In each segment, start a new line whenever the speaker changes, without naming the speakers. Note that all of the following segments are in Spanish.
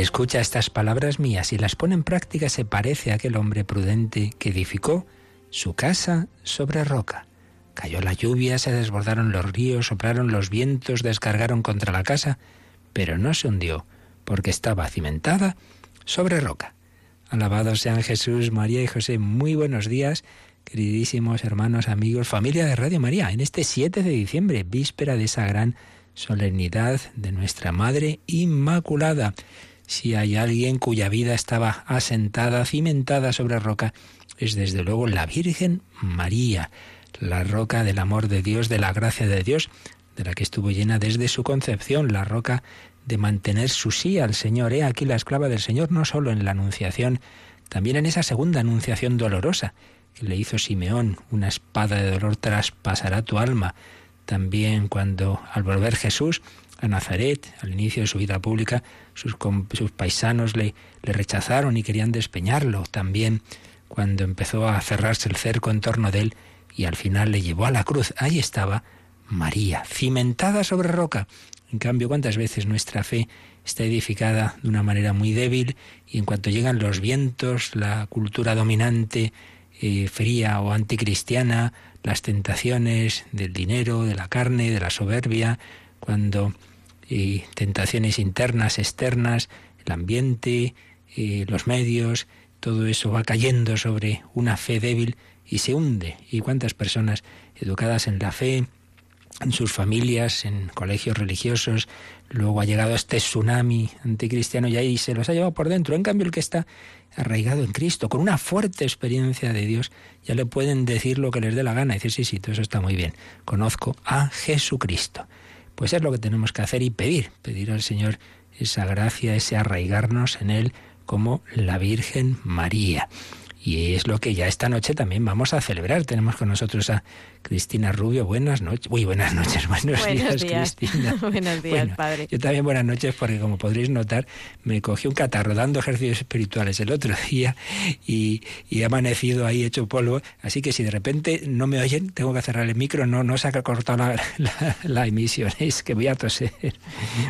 Escucha estas palabras mías y las pone en práctica se parece a aquel hombre prudente que edificó su casa sobre roca. Cayó la lluvia, se desbordaron los ríos, soplaron los vientos, descargaron contra la casa, pero no se hundió, porque estaba cimentada sobre roca. Alabados sean Jesús, María y José. Muy buenos días, queridísimos hermanos, amigos, familia de Radio María, en este 7 de diciembre, víspera de esa gran solemnidad de nuestra Madre Inmaculada. Si hay alguien cuya vida estaba asentada, cimentada sobre roca, es desde luego la Virgen María, la roca del amor de Dios, de la gracia de Dios, de la que estuvo llena desde su concepción, la roca de mantener su sí al Señor. He aquí la esclava del Señor, no solo en la Anunciación, también en esa segunda Anunciación dolorosa que le hizo Simeón, una espada de dolor traspasará tu alma también cuando al volver Jesús a Nazaret, al inicio de su vida pública, sus, sus paisanos le, le rechazaron y querían despeñarlo. También cuando empezó a cerrarse el cerco en torno de él y al final le llevó a la cruz. Ahí estaba María, cimentada sobre roca. En cambio, ¿cuántas veces nuestra fe está edificada de una manera muy débil y en cuanto llegan los vientos, la cultura dominante, eh, fría o anticristiana, las tentaciones del dinero, de la carne, de la soberbia, cuando y tentaciones internas, externas, el ambiente, los medios, todo eso va cayendo sobre una fe débil y se hunde. ¿Y cuántas personas educadas en la fe, en sus familias, en colegios religiosos, luego ha llegado este tsunami anticristiano y ahí se los ha llevado por dentro? En cambio, el que está arraigado en Cristo, con una fuerte experiencia de Dios, ya le pueden decir lo que les dé la gana. Decir, sí, sí, todo eso está muy bien. Conozco a Jesucristo. Pues es lo que tenemos que hacer y pedir, pedir al Señor esa gracia, ese arraigarnos en Él como la Virgen María. Y es lo que ya esta noche también vamos a celebrar. Tenemos con nosotros a Cristina Rubio. Buenas noches. Uy, buenas noches. Buenos, días, Cristina.
buenos días, padre.
Yo también buenas noches porque, como podréis notar, me cogí un catarro dando ejercicios espirituales el otro día y, he amanecido ahí hecho polvo. Así que si de repente no me oyen, tengo que cerrar el micro. No, no se ha cortado la, la emisión. Es que voy a toser.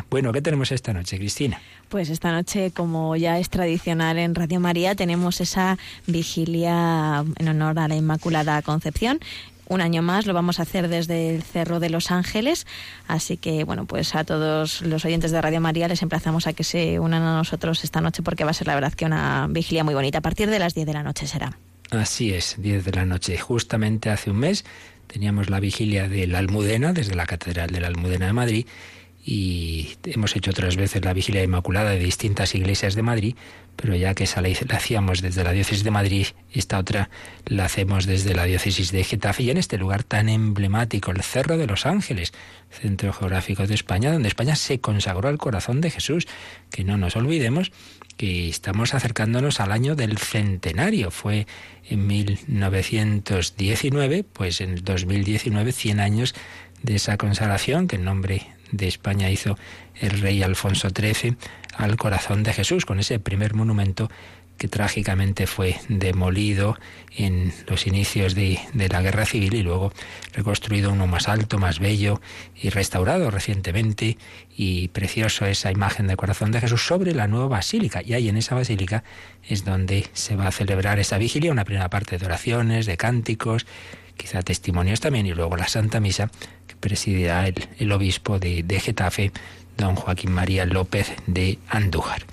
Bueno, ¿qué tenemos esta noche, Cristina?
Pues esta noche, como ya es tradicional en Radio María, tenemos esa vigilia en honor a la Inmaculada Concepción. Un año más lo vamos a hacer desde el Cerro de los Ángeles, así que bueno, pues a todos los oyentes de Radio María les emplazamos a que se unan a nosotros esta noche porque va a ser la verdad que una vigilia muy bonita. A partir de las 10 de la noche será.
Así es, 10 de la noche. Justamente hace un mes teníamos la vigilia de la Almudena desde la Catedral de la Almudena de Madrid y hemos hecho otras veces la vigilia inmaculada de distintas iglesias de Madrid, pero ya que esa la, hacíamos desde la diócesis de Madrid, esta otra la hacemos desde la diócesis de Getafe y en este lugar tan emblemático, el Cerro de los Ángeles, centro geográfico de España, donde España se consagró al corazón de Jesús, que no nos olvidemos que estamos acercándonos al año del centenario. Fue en 1919, pues en 2019, 100 años de esa consagración, que en nombre de España hizo el rey Alfonso XIII al corazón de Jesús, con ese primer monumento que trágicamente fue demolido en los inicios de, de, la guerra civil y luego reconstruido uno más alto, más bello y restaurado recientemente y precioso esa imagen del corazón de Jesús sobre la nueva basílica. Y ahí en esa basílica es donde se va a celebrar esa vigilia, una primera parte de oraciones, de cánticos, quizá testimonios también y luego la Santa Misa presidirá el, obispo de, de, Getafe, don Joaquín María López de Andújar.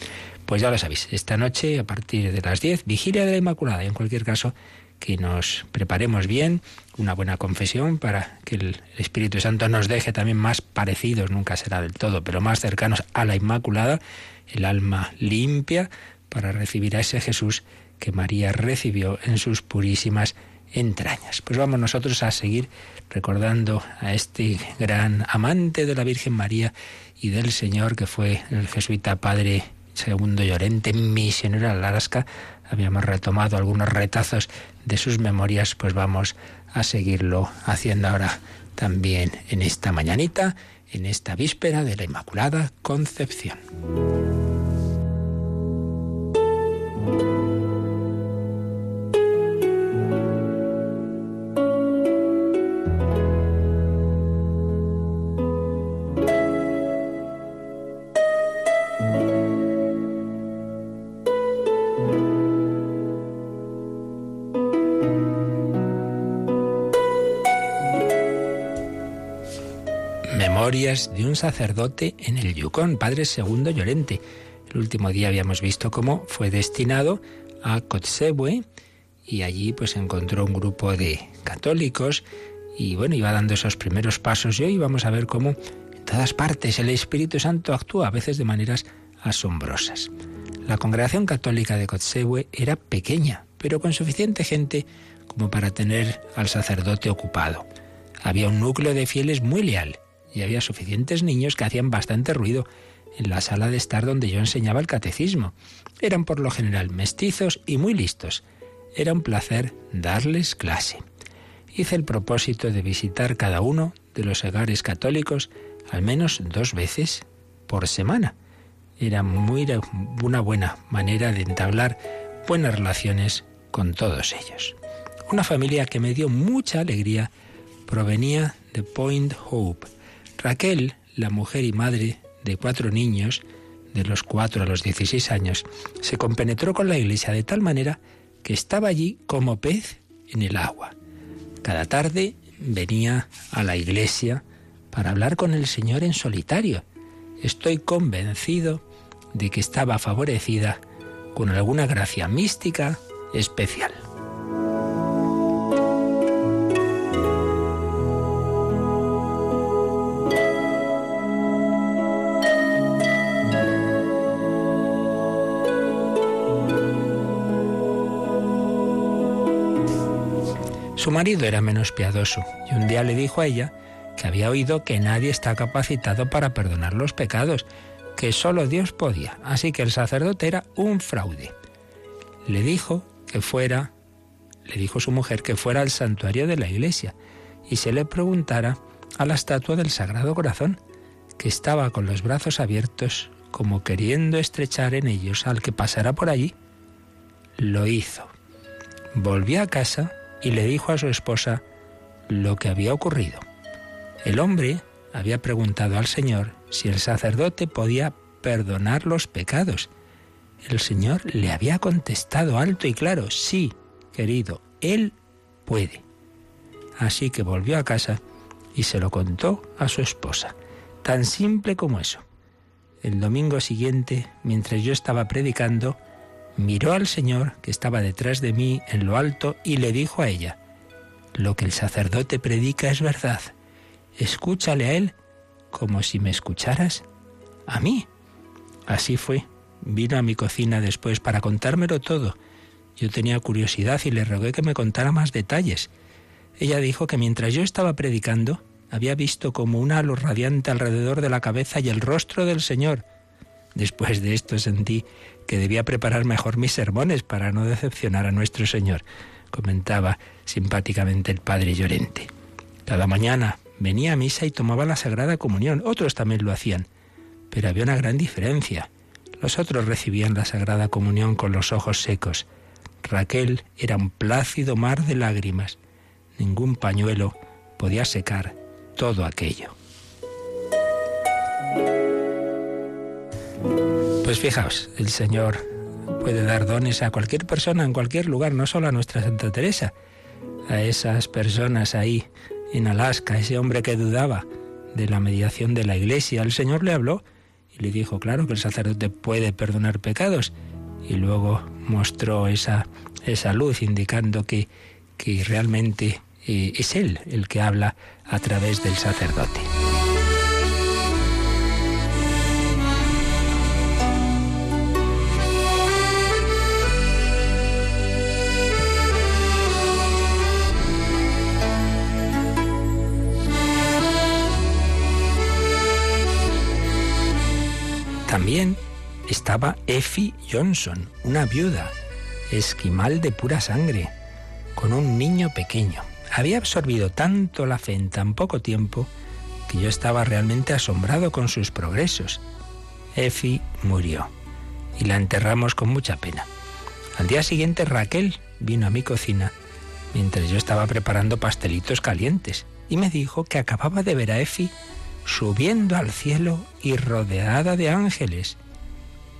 Pues ya lo sabéis, esta noche a partir de las 10, vigilia de la Inmaculada. En cualquier caso, que nos preparemos bien, una buena confesión para que el Espíritu Santo nos deje también más parecidos, nunca será del todo, pero más cercanos a la Inmaculada, el alma limpia para recibir a ese Jesús que María recibió en sus purísimas entrañas. Pues vamos nosotros a seguir recordando a este gran amante de la Virgen María y del Señor que fue el jesuita padre Segundo Llorente, misionero en Alaska. Habíamos retomado algunos retazos de sus memorias, pues vamos a seguirlo haciendo ahora también en esta mañanita, en esta víspera de la Inmaculada Concepción. Un sacerdote en el Yukon, Padre Segundo Llorente. El último día habíamos visto cómo fue destinado a Kotzebue y allí pues encontró un grupo de católicos y bueno, iba dando esos primeros pasos y hoy vamos a ver cómo en todas partes el Espíritu Santo actúa a veces de maneras asombrosas. La congregación católica de Kotzebue era pequeña, pero con suficiente gente como para tener al sacerdote ocupado. Había un núcleo de fieles muy leal y había suficientes niños que hacían bastante ruido en la sala de estar donde yo enseñaba el catecismo. Eran por lo general mestizos y muy listos. Era un placer darles clase. Hice el propósito de visitar cada uno de los hogares católicos al menos dos veces por semana. Era muy una buena manera de entablar buenas relaciones con todos ellos. Una familia que me dio mucha alegría provenía de Point Hope, Raquel, la mujer y madre de cuatro niños, de los cuatro a los dieciséis años, se compenetró con la iglesia de tal manera que estaba allí como pez en el agua. Cada tarde venía a la iglesia para hablar con el Señor en solitario. Estoy convencido de que estaba favorecida con alguna gracia mística especial. Su marido era menos piadoso y un día le dijo a ella que había oído que nadie está capacitado para perdonar los pecados, que solo Dios podía, así que el sacerdote era un fraude. Le dijo que fuera, le dijo su mujer que fuera al santuario de la iglesia y se le preguntara a la estatua del Sagrado Corazón, que estaba con los brazos abiertos como queriendo estrechar en ellos al que pasara por allí. Lo hizo. Volvió a casa y le dijo a su esposa lo que había ocurrido. El hombre había preguntado al Señor si el sacerdote podía perdonar los pecados. El Señor le había contestado alto y claro, sí, querido, Él puede. Así que volvió a casa y se lo contó a su esposa. Tan simple como eso. El domingo siguiente, mientras yo estaba predicando, miró al Señor que estaba detrás de mí en lo alto y le dijo a ella, lo que el sacerdote predica es verdad. Escúchale a él como si me escucharas a mí. Así fue. Vino a mi cocina después para contármelo todo. Yo tenía curiosidad y le rogué que me contara más detalles. Ella dijo que mientras yo estaba predicando, había visto como un halo radiante alrededor de la cabeza y el rostro del Señor. Después de esto sentí que debía preparar mejor mis sermones para no decepcionar a nuestro Señor, comentaba simpáticamente el padre Llorente. Cada mañana venía a misa y tomaba la Sagrada Comunión. Otros también lo hacían. Pero había una gran diferencia. Los otros recibían la Sagrada Comunión con los ojos secos. Raquel era un plácido mar de lágrimas. Ningún pañuelo podía secar todo aquello. Pues fijaos, el Señor puede dar dones a cualquier persona en cualquier lugar, no solo a nuestra Santa Teresa, a esas personas ahí en Alaska, ese hombre que dudaba de la mediación de la iglesia. El Señor le habló y le dijo, claro, que el sacerdote puede perdonar pecados. Y luego mostró esa, esa luz indicando que, que realmente eh, es Él el que habla a través del sacerdote. También estaba Effie Johnson, una viuda, esquimal de pura sangre, con un niño pequeño. Había absorbido tanto la fe en tan poco tiempo que yo estaba realmente asombrado con sus progresos. Effie murió y la enterramos con mucha pena. Al día siguiente Raquel vino a mi cocina mientras yo estaba preparando pastelitos calientes y me dijo que acababa de ver a Effie subiendo al cielo y rodeada de ángeles.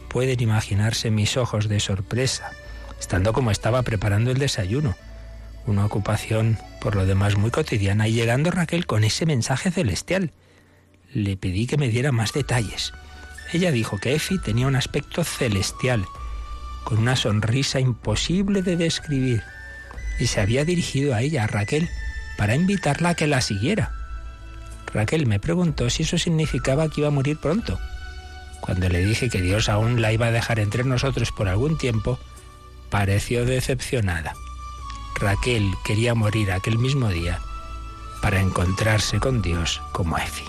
Pueden imaginarse mis ojos de sorpresa, estando como estaba preparando el desayuno, una ocupación por lo demás muy cotidiana, y llegando Raquel con ese mensaje celestial. Le pedí que me diera más detalles. Ella dijo que Effie tenía un aspecto celestial, con una sonrisa imposible de describir, y se había dirigido a ella, a Raquel, para invitarla a que la siguiera. Raquel me preguntó si eso significaba que iba a morir pronto. Cuando le dije que Dios aún la iba a dejar entre nosotros por algún tiempo, pareció decepcionada. Raquel quería morir aquel mismo día para encontrarse con Dios como Efi.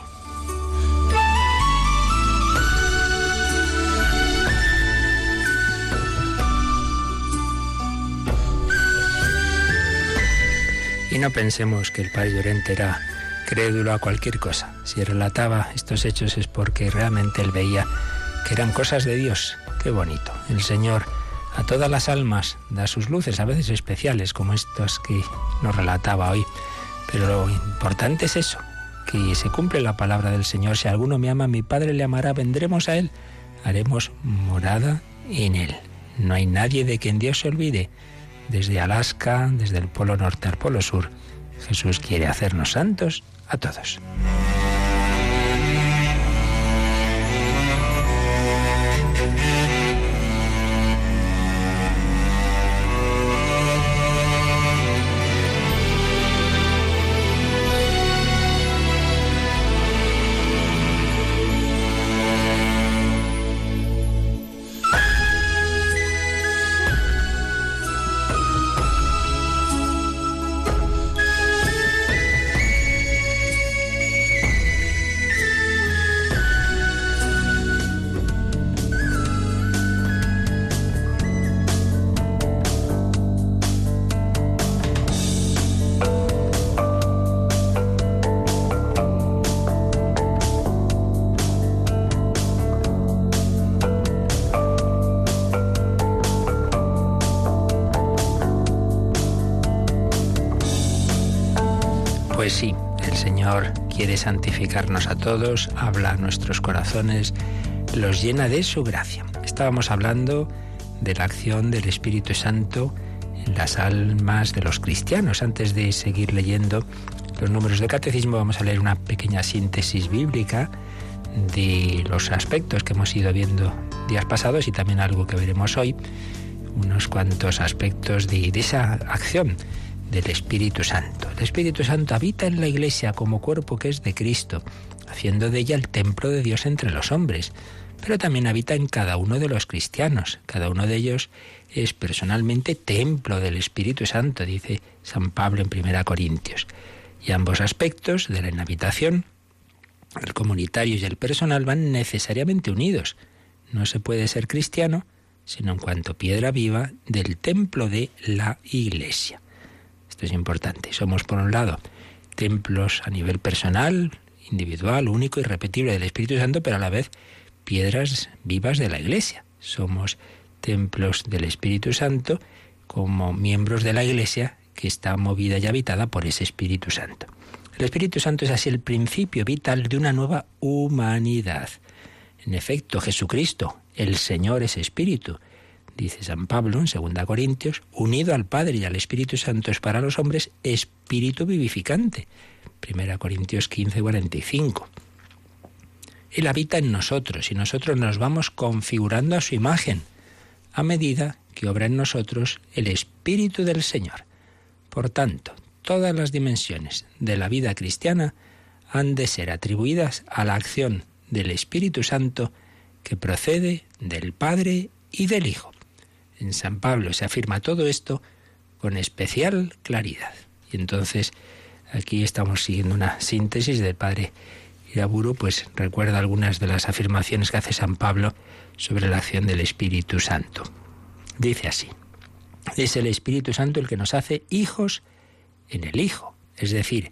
Y no pensemos que el padre Llorente era crédulo a cualquier cosa. Si relataba estos hechos es porque realmente él veía que eran cosas de Dios. Qué bonito. El Señor a todas las almas da sus luces, a veces especiales, como estos que nos relataba hoy. Pero lo importante es eso, que se cumple la palabra del Señor. Si alguno me ama, mi Padre le amará, vendremos a Él, haremos morada en Él. No hay nadie de quien Dios se olvide. Desde Alaska, desde el Polo Norte al Polo Sur, Jesús quiere hacernos santos a todos. santificarnos a todos, habla a nuestros corazones, los llena de su gracia. Estábamos hablando de la acción del Espíritu Santo en las almas de los cristianos. Antes de seguir leyendo los números de catecismo, vamos a leer una pequeña síntesis bíblica de los aspectos que hemos ido viendo días pasados y también algo que veremos hoy, unos cuantos aspectos de, de esa acción del Espíritu Santo. El Espíritu Santo habita en la Iglesia como cuerpo que es de Cristo, haciendo de ella el templo de Dios entre los hombres, pero también habita en cada uno de los cristianos. Cada uno de ellos es personalmente templo del Espíritu Santo, dice San Pablo en 1 Corintios. Y ambos aspectos de la inhabitación, el comunitario y el personal, van necesariamente unidos. No se puede ser cristiano sino en cuanto piedra viva del templo de la Iglesia es importante. Somos, por un lado, templos a nivel personal, individual, único y repetible del Espíritu Santo, pero a la vez piedras vivas de la Iglesia. Somos templos del Espíritu Santo como miembros de la Iglesia que está movida y habitada por ese Espíritu Santo. El Espíritu Santo es así el principio vital de una nueva humanidad. En efecto, Jesucristo, el Señor es Espíritu, dice San Pablo en 2 Corintios, unido al Padre y al Espíritu Santo es para los hombres espíritu vivificante. 1 Corintios 15, 45. Él habita en nosotros y nosotros nos vamos configurando a su imagen a medida que obra en nosotros el Espíritu del Señor. Por tanto, todas las dimensiones de la vida cristiana han de ser atribuidas a la acción del Espíritu Santo que procede del Padre y del Hijo. En San Pablo se afirma todo esto con especial claridad. Y entonces aquí estamos siguiendo una síntesis del padre Iraburu pues recuerda algunas de las afirmaciones que hace San Pablo sobre la acción del Espíritu Santo. Dice así, es el Espíritu Santo el que nos hace hijos en el Hijo, es decir,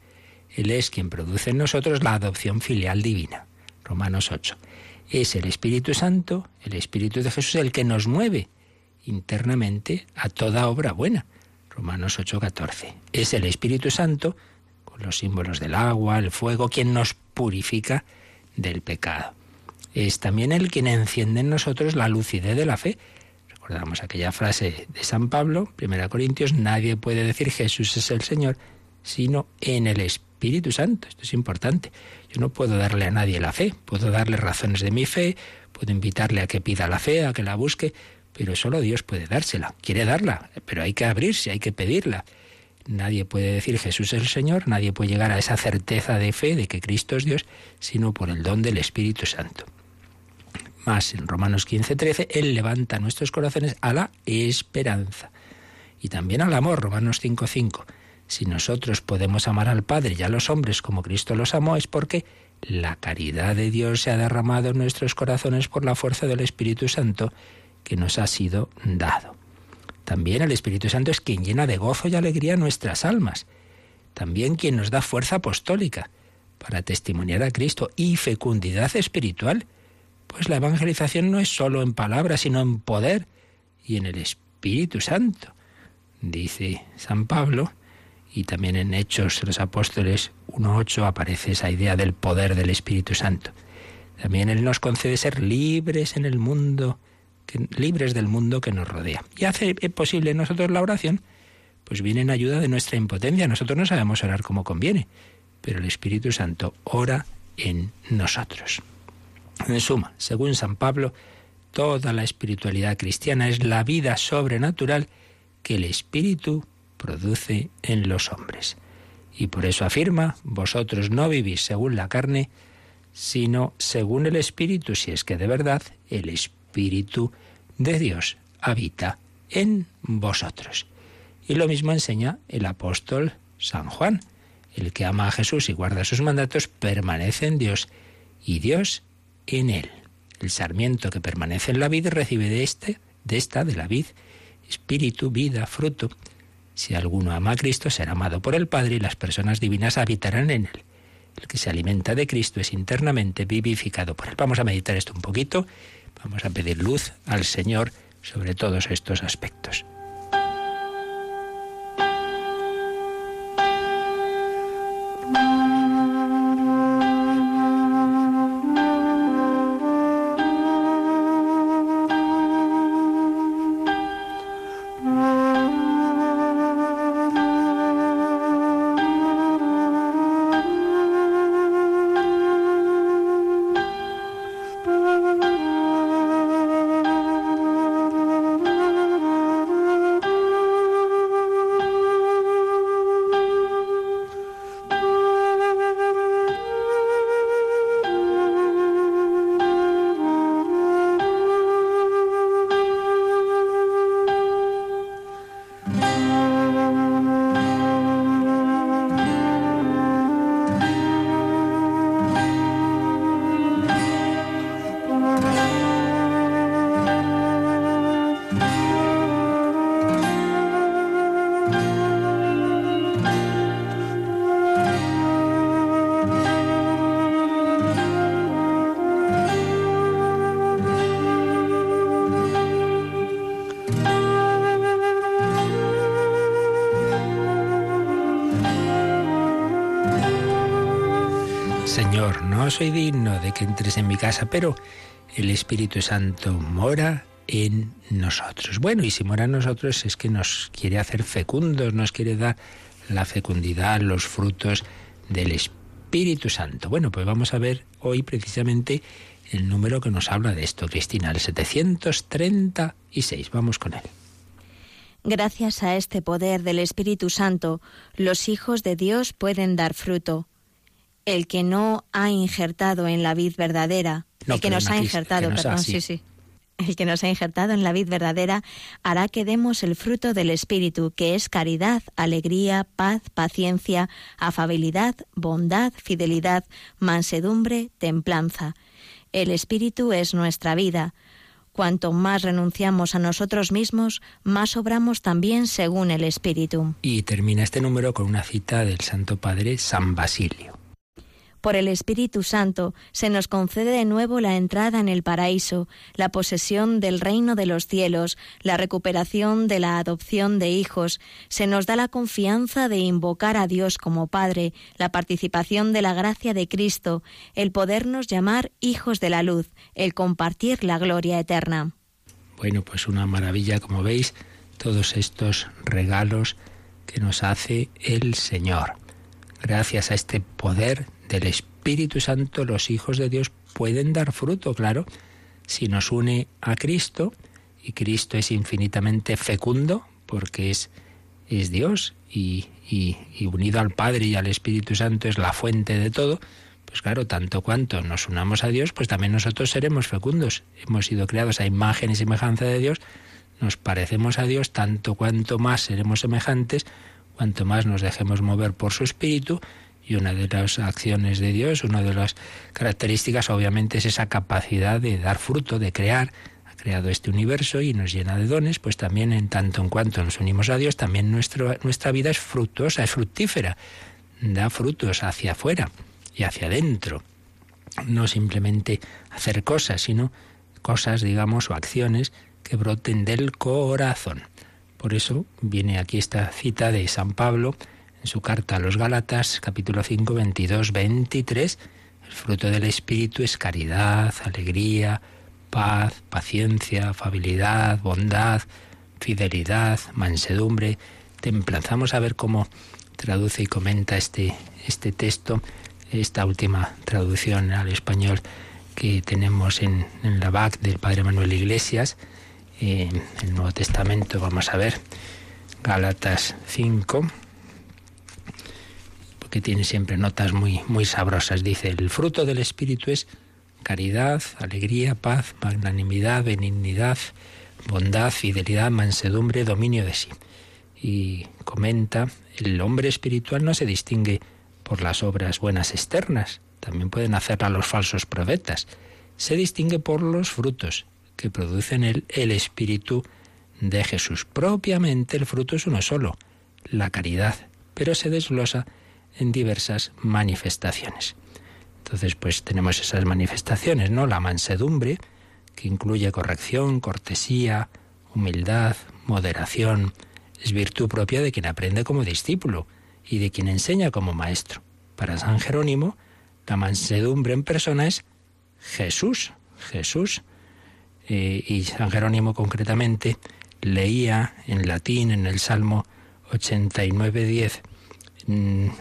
Él es quien produce en nosotros la adopción filial divina. Romanos 8. Es el Espíritu Santo, el Espíritu de Jesús, el que nos mueve internamente a toda obra buena. Romanos 8:14. Es el Espíritu Santo, con los símbolos del agua, el fuego, quien nos purifica del pecado. Es también el quien enciende en nosotros la lucidez de la fe. Recordamos aquella frase de San Pablo, 1 Corintios, nadie puede decir Jesús es el Señor, sino en el Espíritu Santo. Esto es importante. Yo no puedo darle a nadie la fe, puedo darle razones de mi fe, puedo invitarle a que pida la fe, a que la busque, pero solo Dios puede dársela. Quiere darla, pero hay que abrirse, hay que pedirla. Nadie puede decir Jesús es el Señor, nadie puede llegar a esa certeza de fe de que Cristo es Dios, sino por el don del Espíritu Santo. Más en Romanos 15, 13, Él levanta nuestros corazones a la esperanza y también al amor, Romanos 5, 5. Si nosotros podemos amar al Padre y a los hombres como Cristo los amó, es porque la caridad de Dios se ha derramado en nuestros corazones por la fuerza del Espíritu Santo que nos ha sido dado. También el Espíritu Santo es quien llena de gozo y alegría nuestras almas. También quien nos da fuerza apostólica para testimoniar a Cristo y fecundidad espiritual. Pues la evangelización no es solo en palabras, sino en poder y en el Espíritu Santo. Dice San Pablo, y también en Hechos los Apóstoles 1.8 aparece esa idea del poder del Espíritu Santo. También Él nos concede ser libres en el mundo libres del mundo que nos rodea. Y hace posible nosotros la oración, pues viene en ayuda de nuestra impotencia. Nosotros no sabemos orar como conviene, pero el Espíritu Santo ora en nosotros. En suma, según San Pablo, toda la espiritualidad cristiana es la vida sobrenatural que el Espíritu produce en los hombres. Y por eso afirma, vosotros no vivís según la carne, sino según el Espíritu, si es que de verdad el Espíritu Espíritu de Dios habita en vosotros. Y lo mismo enseña el apóstol San Juan. El que ama a Jesús y guarda sus mandatos permanece en Dios y Dios en él. El sarmiento que permanece en la vid recibe de este, de esta, de la vid, espíritu, vida, fruto. Si alguno ama a Cristo, será amado por el Padre y las personas divinas habitarán en él. El que se alimenta de Cristo es internamente vivificado por él. Vamos a meditar esto un poquito Vamos a pedir luz al Señor sobre todos estos aspectos. Soy digno de que entres en mi casa, pero el Espíritu Santo mora en nosotros. Bueno, y si mora en nosotros es que nos quiere hacer fecundos, nos quiere dar la fecundidad, los frutos del Espíritu Santo. Bueno, pues vamos a ver hoy precisamente el número que nos habla de esto, Cristina, el 736. Vamos con él.
Gracias a este poder del Espíritu Santo, los hijos de Dios pueden dar fruto el que no ha injertado en la vid verdadera, el que nos ha injertado, perdón, sí, sí. el que nos ha injertado en la vid verdadera, hará que demos el fruto del Espíritu, que es caridad, alegría, paz, paciencia, afabilidad, bondad, fidelidad, mansedumbre, templanza. El Espíritu es nuestra vida. Cuanto más renunciamos a nosotros mismos, más obramos también según el Espíritu.
Y termina este número con una cita del Santo Padre San Basilio.
Por el Espíritu Santo se nos concede de nuevo la entrada en el paraíso, la posesión del reino de los cielos, la recuperación de la adopción de hijos, se nos da la confianza de invocar a Dios como Padre, la participación de la gracia de Cristo, el podernos llamar hijos de la luz, el compartir la gloria eterna.
Bueno, pues una maravilla, como veis, todos estos regalos que nos hace el Señor. Gracias a este poder del Espíritu Santo los hijos de Dios pueden dar fruto, claro, si nos une a Cristo, y Cristo es infinitamente fecundo, porque es, es Dios, y, y, y unido al Padre y al Espíritu Santo es la fuente de todo, pues claro, tanto cuanto nos unamos a Dios, pues también nosotros seremos fecundos. Hemos sido creados a imagen y semejanza de Dios, nos parecemos a Dios, tanto cuanto más seremos semejantes, cuanto más nos dejemos mover por su Espíritu, y una de las acciones de Dios, una de las características obviamente es esa capacidad de dar fruto, de crear. Ha creado este universo y nos llena de dones, pues también en tanto en cuanto nos unimos a Dios, también nuestra vida es fructuosa, es fructífera, da frutos hacia afuera y hacia adentro. No simplemente hacer cosas, sino cosas, digamos, o acciones que broten del corazón. Por eso viene aquí esta cita de San Pablo, en su carta a los Gálatas, capítulo 5, 22, 23, el fruto del Espíritu es caridad, alegría, paz, paciencia, afabilidad, bondad, fidelidad, mansedumbre. Te emplazamos a ver cómo traduce y comenta este, este texto, esta última traducción al español que tenemos en, la BAC del Padre Manuel Iglesias, en el Nuevo Testamento, vamos a ver, Gálatas 5, tiene siempre notas muy, muy sabrosas. Dice, el fruto del Espíritu es caridad, alegría, paz, magnanimidad, benignidad, bondad, fidelidad, mansedumbre, dominio de sí. Y comenta, el hombre espiritual no se distingue por las obras buenas externas, también pueden hacerla los falsos profetas. Se distingue por los frutos que producen el, el Espíritu de Jesús. Propiamente el fruto es uno solo, la caridad, pero se desglosa en diversas manifestaciones. Entonces, pues tenemos esas manifestaciones, ¿no? La mansedumbre, que incluye corrección, cortesía, humildad, moderación, es virtud propia de quien aprende como discípulo y de quien enseña como maestro. Para San Jerónimo, la mansedumbre en persona es Jesús, Jesús. Eh, y San Jerónimo concretamente leía en latín en el Salmo 89.10 Mm,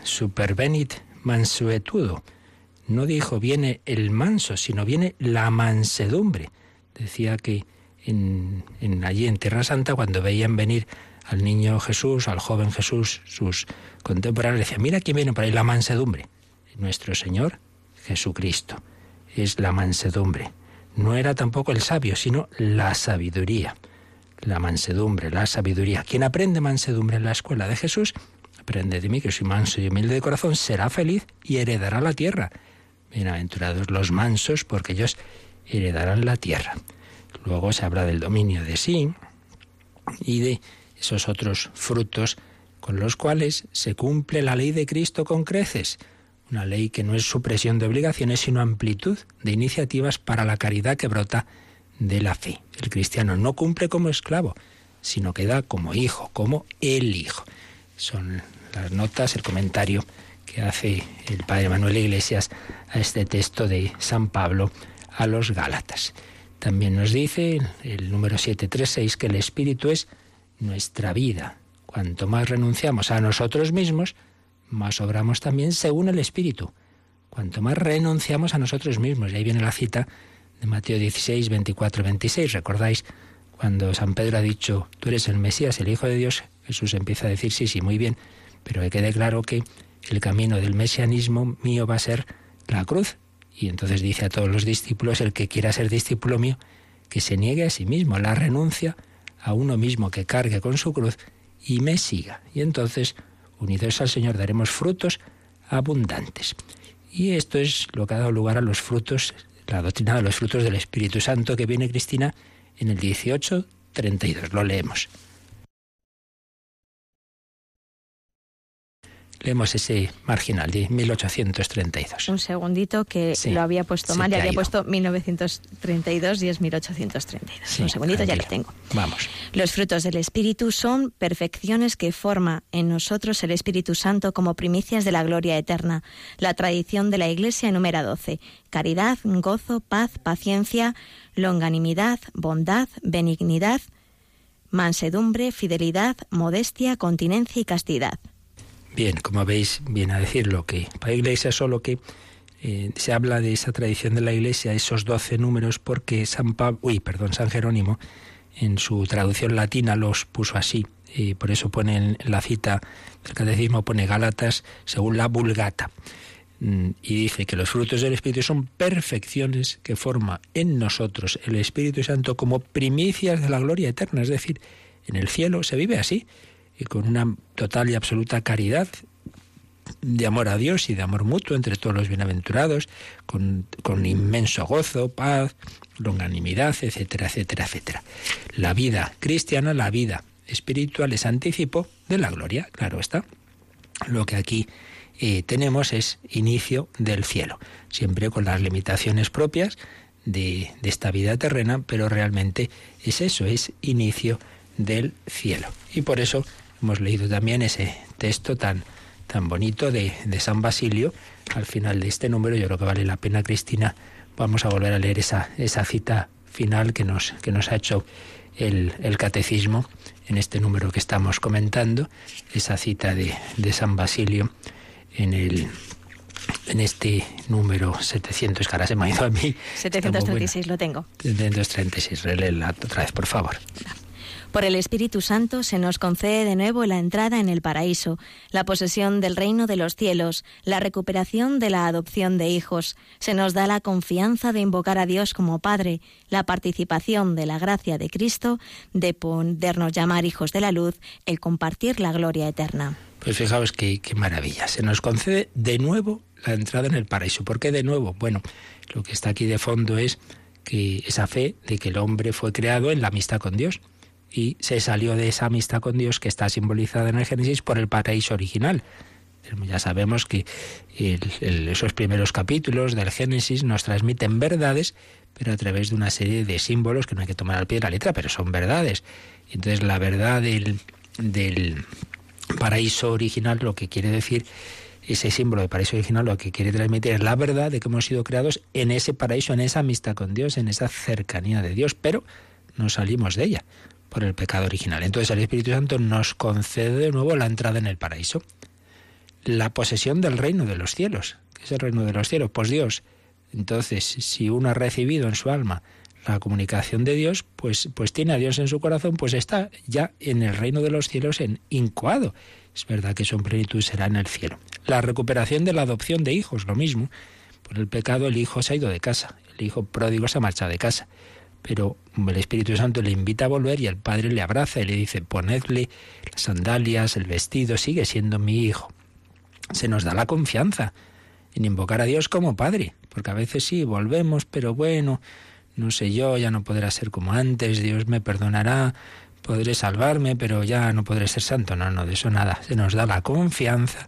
supervenit mansuetudo. No dijo viene el manso, sino viene la mansedumbre. Decía que en, allí en Tierra Santa, cuando veían venir al niño Jesús, al joven Jesús, sus contemporáneos, decían, mira quién viene por ahí, la mansedumbre. Nuestro Señor Jesucristo es la mansedumbre. No era tampoco el sabio, sino la sabiduría. La mansedumbre, la sabiduría. Quien aprende mansedumbre en la escuela de Jesús Aprende de mí que soy manso y humilde de corazón, será feliz y heredará la tierra. Bienaventurados los mansos, porque ellos heredarán la tierra. Luego se habla del dominio de sí y de esos otros frutos con los cuales se cumple la ley de Cristo con creces. Una ley que no es supresión de obligaciones, sino amplitud de iniciativas para la caridad que brota de la fe. El cristiano no cumple como esclavo, sino que da como hijo, como el hijo. Son las notas, el comentario que hace el padre Manuel Iglesias a este texto de San Pablo a los Gálatas. También nos dice el número 736 que el Espíritu es nuestra vida. Cuanto más renunciamos a nosotros mismos, más obramos también según el Espíritu. Cuanto más renunciamos a nosotros mismos. Y ahí viene la cita de Mateo 16, 24, 26. ¿Recordáis cuando San Pedro ha dicho, tú eres el Mesías, el Hijo de Dios? Jesús empieza a decir, sí, sí, muy bien, pero que quede claro que el camino del mesianismo mío va a ser la cruz. Y entonces dice a todos los discípulos, el que quiera ser discípulo mío, que se niegue a sí mismo, la renuncia a uno mismo que cargue con su cruz y me siga. Y entonces, unidos al Señor, daremos frutos abundantes. Y esto es lo que ha dado lugar a los frutos, la doctrina de los frutos del Espíritu Santo que viene Cristina en el 1832. Lo leemos. Leemos ese marginal de 1832.
Un segundito que lo había puesto mal, ya había puesto 1932 y es 1832. Un segundito, ya lo tengo.
Vamos.
Los frutos del Espíritu son perfecciones que forma en nosotros el Espíritu Santo como primicias de la gloria eterna. La tradición de la Iglesia enumera 12. Caridad, gozo, paz, paciencia, longanimidad, bondad, benignidad, mansedumbre, fidelidad, modestia, continencia y castidad.
Bien, como veis, viene a decir lo que para Iglesia solo que eh, se habla de esa tradición de la Iglesia, esos doce números, porque San Pablo, uy, perdón, San Jerónimo, en su traducción latina los puso así. Y por eso pone en la cita del catecismo, pone Gálatas según la Vulgata. Mm, y dice que los frutos del Espíritu son perfecciones que forma en nosotros el Espíritu Santo como primicias de la gloria eterna. Es decir, en el cielo se vive así y con una total y absoluta caridad de amor a Dios y de amor mutuo entre todos los bienaventurados, con, con, inmenso gozo, paz, longanimidad, etcétera, etcétera, etcétera. La vida cristiana, la vida espiritual es anticipo de la gloria, claro está. Lo que aquí eh, tenemos es inicio del cielo, siempre con las limitaciones propias de, de esta vida terrena, pero realmente es eso, es inicio del cielo. Y por eso Hemos leído también ese texto tan, tan bonito de, San Basilio al final de este número. Yo creo que vale la pena, Cristina. Vamos a volver a leer esa, esa cita final que nos, que nos ha hecho el, el, catecismo en este número que estamos comentando, esa cita de, de San Basilio en el en este número 700 que ahora se me ha ido a mí.
736 lo tengo.
736, reléela otra vez, por favor.
Por el Espíritu Santo se nos concede de nuevo la entrada en el paraíso, la posesión del reino de los cielos, la recuperación de la adopción de hijos. Se nos da la confianza de invocar a Dios como Padre, la participación de la gracia de Cristo, de podernos llamar hijos de la luz, el compartir la gloria eterna.
Pues fijaos qué, qué maravilla. Se nos concede de nuevo la entrada en el paraíso. ¿Por qué de nuevo? Bueno, lo que está aquí de fondo es que esa fe de que el hombre fue creado en la amistad con Dios y se salió de esa amistad con Dios que está simbolizada en el Génesis por el paraíso original. Ya sabemos que esos primeros capítulos del Génesis nos transmiten verdades, pero a través de una serie de símbolos que no hay que tomar al pie de la letra, pero son verdades. Entonces la verdad del, del paraíso original lo que quiere decir ese símbolo de paraíso original lo que quiere transmitir es la verdad de que hemos sido creados en ese paraíso, en esa amistad con Dios, en esa cercanía de Dios, pero no salimos de ella el pecado original. Entonces el Espíritu Santo nos concede de nuevo la entrada en el paraíso, la posesión del reino de los cielos. ¿Qué es el reino de los cielos? Pues Dios. Entonces, si uno ha recibido en su alma la comunicación de Dios, pues, pues tiene a Dios en su corazón, pues está ya en el reino de los cielos en incoado. Es verdad que su plenitud será en el cielo. La recuperación de la adopción de hijos, lo mismo. Por el pecado el hijo se ha ido de casa, el hijo pródigo se ha marchado de casa pero el Espíritu Santo le invita a volver y el Padre le abraza y le dice, ponedle las sandalias, el vestido, sigue siendo mi hijo. Se nos da la confianza en invocar a Dios como Padre, porque a veces sí, volvemos, pero bueno, no sé yo, ya no podrá ser como antes, Dios me perdonará, podré salvarme, pero ya no podré ser santo. No, no, de eso nada. Se nos da la confianza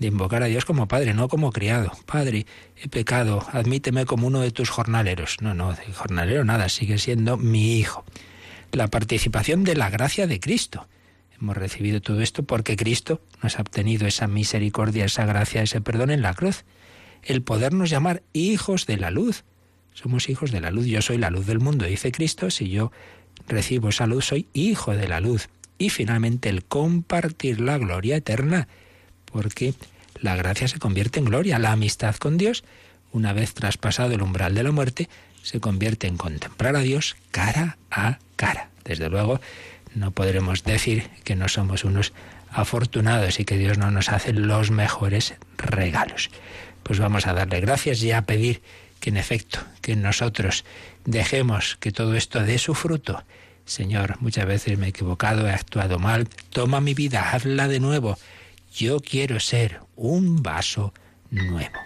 de invocar a Dios como Padre, no como criado. Padre, he pecado, admíteme como uno de tus jornaleros. No, no, jornalero nada, sigue siendo mi hijo. La participación de la gracia de Cristo. Hemos recibido todo esto porque Cristo nos ha obtenido esa misericordia, esa gracia, ese perdón en la cruz. El podernos llamar hijos de la luz. Somos hijos de la luz. Yo soy la luz del mundo, dice Cristo. Si yo recibo esa luz, soy hijo de la luz. Y finalmente el compartir la gloria eterna porque la gracia se convierte en gloria. La amistad con Dios, una vez traspasado el umbral de la muerte, se convierte en contemplar a Dios cara a cara. Desde luego, no podremos decir que no somos unos afortunados y que Dios no nos hace los mejores regalos. Pues vamos a darle gracias y a pedir que en efecto, que nosotros dejemos que todo esto dé su fruto. Señor, muchas veces me he equivocado, he actuado mal, toma mi vida, hazla de nuevo. Yo quiero ser un vaso nuevo.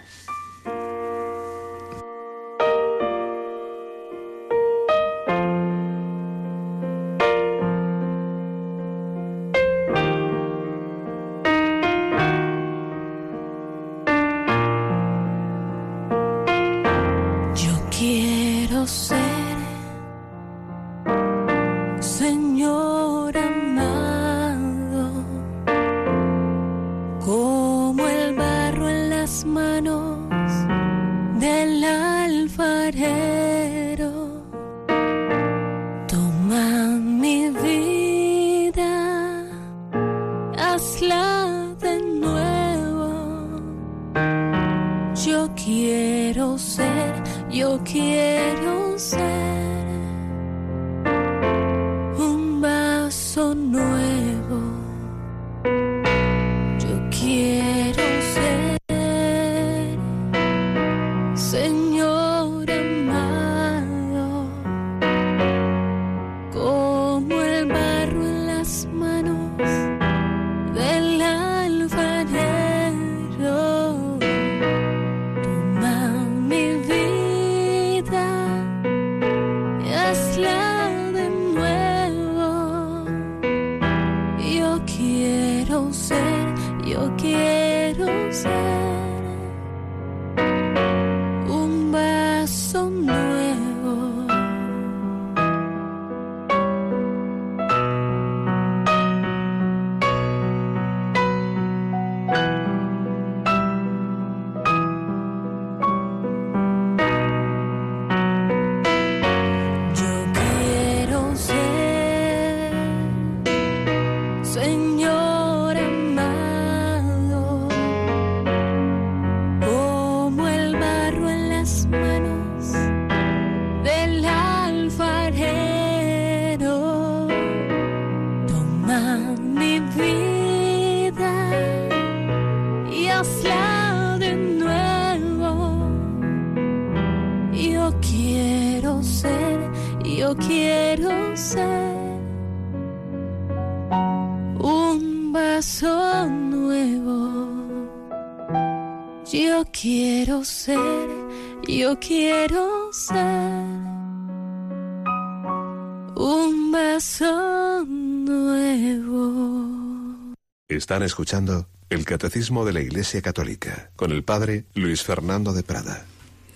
Están escuchando el Catecismo de la Iglesia Católica con el Padre Luis Fernando de Prada.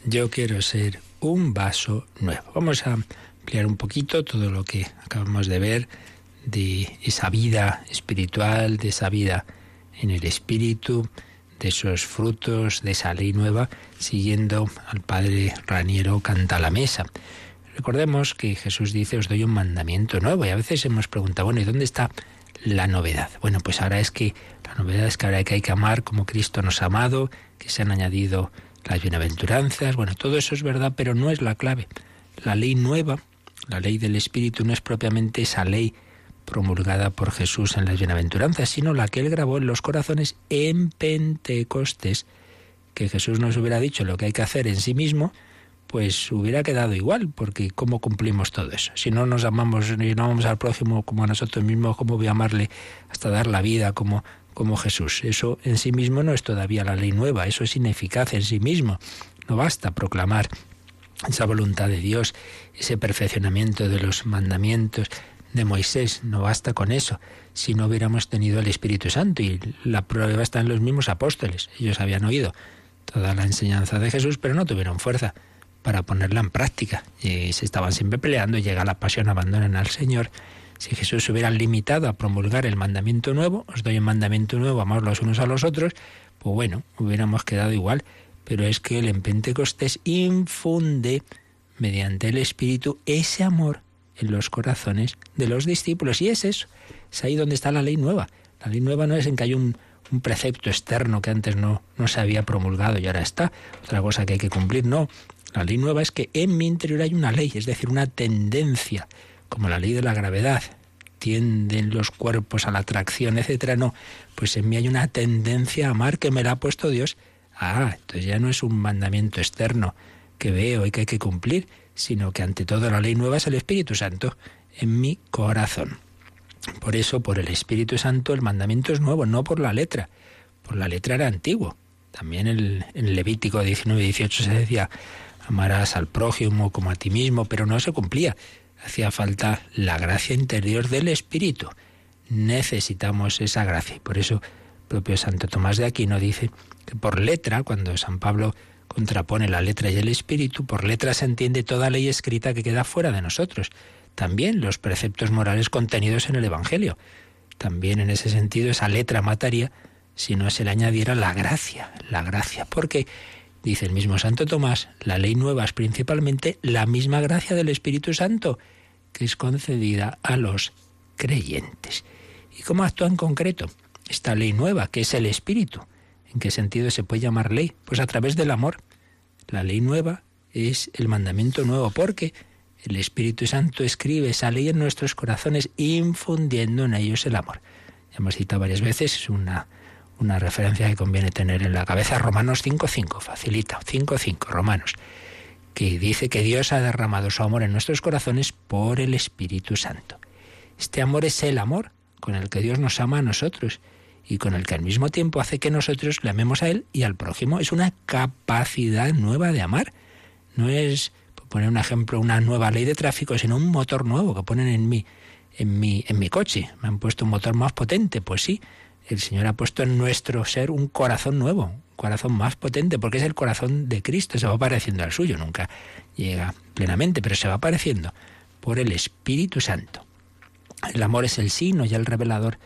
Yo quiero ser un vaso nuevo. Vamos a ampliar un poquito todo lo que acabamos de ver de esa vida espiritual, de esa vida en el espíritu, de esos frutos de esa ley nueva, siguiendo al padre Raniero Canta la Mesa. Recordemos que Jesús dice, os doy un mandamiento nuevo, y a veces hemos preguntado, bueno, ¿y dónde está la novedad? Bueno, pues ahora es que la novedad es que ahora hay que amar como Cristo nos ha amado, que se han añadido las bienaventuranzas, bueno, todo eso es verdad, pero no es la clave. La ley nueva, la ley del Espíritu, no es propiamente esa ley promulgada por Jesús en las bienaventuranzas, sino la que él grabó en los corazones en Pentecostés, que Jesús nos hubiera dicho lo que hay que hacer en sí mismo, pues hubiera quedado igual, porque ¿cómo cumplimos todo eso? Si no nos amamos y no amamos al prójimo como a nosotros mismos, ¿cómo voy a amarle hasta dar la vida como, como Jesús? Eso en sí mismo no es todavía la ley nueva, eso es ineficaz en sí mismo. No basta proclamar esa voluntad de Dios, ese perfeccionamiento de los mandamientos, de Moisés. No basta con eso. Si no hubiéramos tenido el Espíritu Santo y la prueba está en los mismos apóstoles. Ellos habían oído toda la enseñanza de Jesús, pero no tuvieron fuerza para ponerla en práctica. Y se estaban siempre peleando, llega la pasión, abandonan al Señor. Si Jesús se hubiera limitado a promulgar el mandamiento nuevo, os doy un mandamiento nuevo, amaos los unos a los otros, pues bueno, hubiéramos quedado igual. Pero es que él en Pentecostés infunde, mediante el Espíritu, ese amor en los corazones de los discípulos. Y es eso, es ahí donde está la ley nueva. La ley nueva no es en que hay un, precepto externo que antes no, no se había promulgado y ahora está, otra cosa que hay que cumplir, no. La ley nueva es que en mi interior hay una ley, es decir, una tendencia, como la ley de la gravedad, tienden los cuerpos a la atracción, etcétera, no, pues en mí hay una tendencia a amar que me la ha puesto Dios. Ah, entonces ya no es un mandamiento externo, que veo y que hay que cumplir, sino que ante todo la ley nueva es el Espíritu Santo en mi corazón. Por eso, por el Espíritu Santo, el mandamiento es nuevo, no por la letra. Por la letra era antiguo. También en Levítico 19 y 18 se decía, amarás al prójimo como a ti mismo, pero no se cumplía. Hacía falta la gracia interior del Espíritu. Necesitamos esa gracia. Y por eso, propio Santo Tomás de Aquino dice que por letra, cuando San Pablo contrapone la letra y el espíritu, por letra se entiende toda ley escrita que queda fuera de nosotros también los preceptos morales contenidos en el Evangelio. También en ese sentido esa letra mataría si no se le añadiera la gracia, la gracia, porque, dice el mismo Santo Tomás, la ley nueva es principalmente la misma gracia del Espíritu Santo que es concedida a los creyentes. ¿Y cómo actúa en concreto esta ley nueva, que es el Espíritu? ¿En qué sentido se puede llamar ley? Pues a través del amor. La ley nueva es el mandamiento nuevo, porque el Espíritu Santo escribe esa ley en nuestros corazones, infundiendo en ellos el amor. Ya hemos citado varias veces, es una, una referencia que conviene tener en la cabeza. Romanos 5.5, facilita, 5.5, Romanos, que dice que Dios ha derramado su amor en nuestros corazones por el Espíritu Santo. Este amor es el amor con el que Dios nos ama a nosotros y con el que al mismo tiempo hace que nosotros le amemos a Él y al prójimo. Es una capacidad nueva de amar. No es poner un ejemplo, una nueva ley de tráfico, sino un motor nuevo que ponen en en mi, en mi coche. Me han puesto un motor más potente, pues sí. El Señor ha puesto en nuestro ser un corazón nuevo, un corazón más potente, porque es el corazón de Cristo, se va pareciendo al suyo, nunca llega plenamente, pero se va pareciendo por el Espíritu Santo. El amor es el signo y el revelador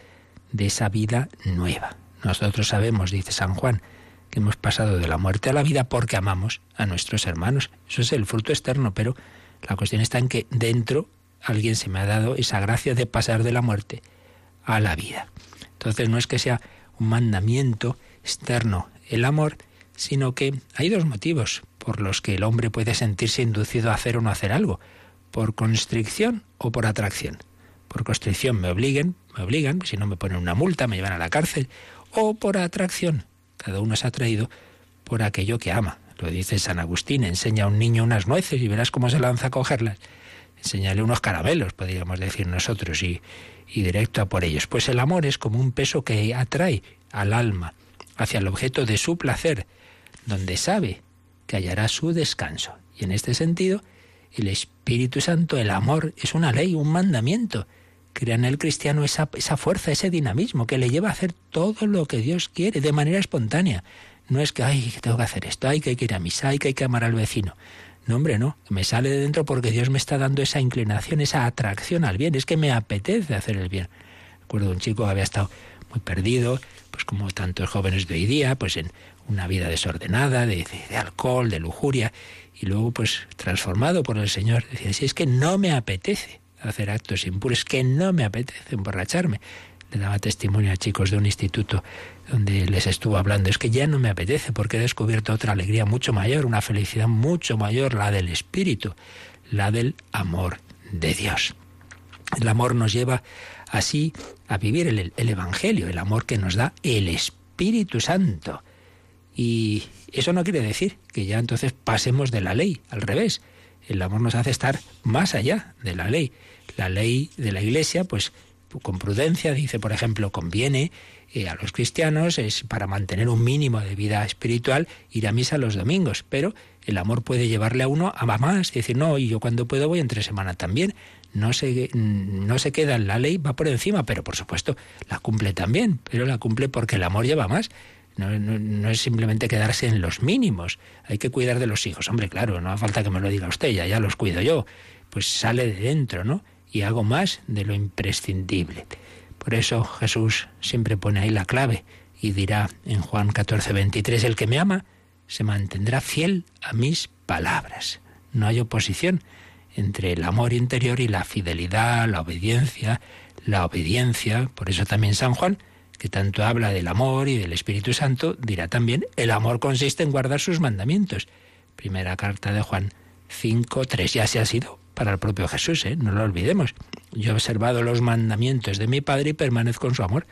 de esa vida nueva. Nosotros sabemos, dice San Juan, que hemos pasado de la muerte a la vida porque amamos a nuestros hermanos. Eso es el fruto externo, pero la cuestión está en que dentro alguien se me ha dado esa gracia de pasar de la muerte a la vida. Entonces no es que sea un mandamiento externo el amor, sino que hay dos motivos por los que el hombre puede sentirse inducido a hacer o no hacer algo, por constricción o por atracción. Por constricción me obliguen, me obligan, si no me ponen una multa, me llevan a la cárcel, o por atracción, cada uno es atraído por aquello que ama. Lo dice San Agustín, enseña a un niño unas nueces y verás cómo se lanza a cogerlas. Enseñale unos caramelos, podríamos decir nosotros, y, y directo a por ellos. Pues el amor es como un peso que atrae al alma hacia el objeto de su placer, donde sabe que hallará su descanso. Y en este sentido, el Espíritu Santo, el amor, es una ley, un mandamiento crea en el cristiano esa, esa fuerza, ese dinamismo que le lleva a hacer todo lo que Dios quiere de manera espontánea. No es que, ay, tengo que hacer esto, hay que ir a misa, que, hay que amar al vecino. No, hombre, no. Me sale de dentro porque Dios me está dando esa inclinación, esa atracción al bien. Es que me apetece hacer el bien. Recuerdo un chico que había estado muy perdido, pues como tantos jóvenes de hoy día, pues en una vida desordenada, de, alcohol, de lujuria, y luego pues transformado por el Señor. Decía, si es que no me apetece hacer actos impuros, que no me apetece emborracharme. Le daba testimonio a chicos de un instituto donde les estuvo hablando, es que ya no me apetece porque he descubierto otra alegría mucho mayor, una felicidad mucho mayor, la del Espíritu, la del amor de Dios. El amor nos lleva así a vivir el, el, Evangelio, el amor que nos da el Espíritu Santo. Y eso no quiere decir que ya entonces pasemos de la ley, al revés. El amor nos hace estar más allá de la ley la ley de la Iglesia, pues con prudencia, dice, por ejemplo, conviene eh, a los cristianos, es para mantener un mínimo de vida espiritual, ir a misa los domingos, pero el amor puede llevarle a uno a más, decir, no, y yo cuando puedo voy entre semana también. No se, no se queda en la ley, va por encima, pero por supuesto la cumple también, pero la cumple porque el amor lleva más. No, no, es simplemente quedarse en los mínimos. Hay que cuidar de los hijos. Hombre, claro, no hace falta que me lo diga usted, ya, ya los cuido yo. Pues sale de dentro, ¿no? Y hago más de lo imprescindible. Por eso Jesús siempre pone ahí la clave y dirá en Juan 14, 23, el que me ama se mantendrá fiel a mis palabras. No hay oposición entre el amor interior y la fidelidad, la obediencia, la obediencia. Por eso también San Juan, que tanto habla del amor y del Espíritu Santo, dirá también, el amor consiste en guardar sus mandamientos. Primera carta de Juan 5, 3. Ya se ha sido para el propio Jesús, ¿eh? no lo olvidemos. Yo he observado los mandamientos de mi Padre y permanezco en su amor.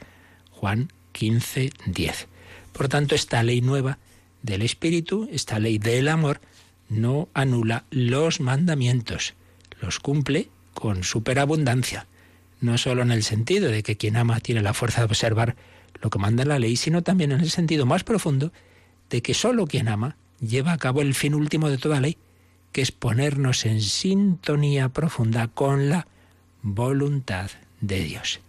Juan 15, 10. Por tanto, esta ley nueva del Espíritu, esta ley del amor, no anula los mandamientos, los cumple con superabundancia, no solo en el sentido de que quien ama tiene la fuerza de observar lo que manda la ley, sino también en el sentido más profundo de que solo quien ama lleva a cabo el fin último de toda ley, que es ponernos en sintonía profunda con la voluntad de Dios.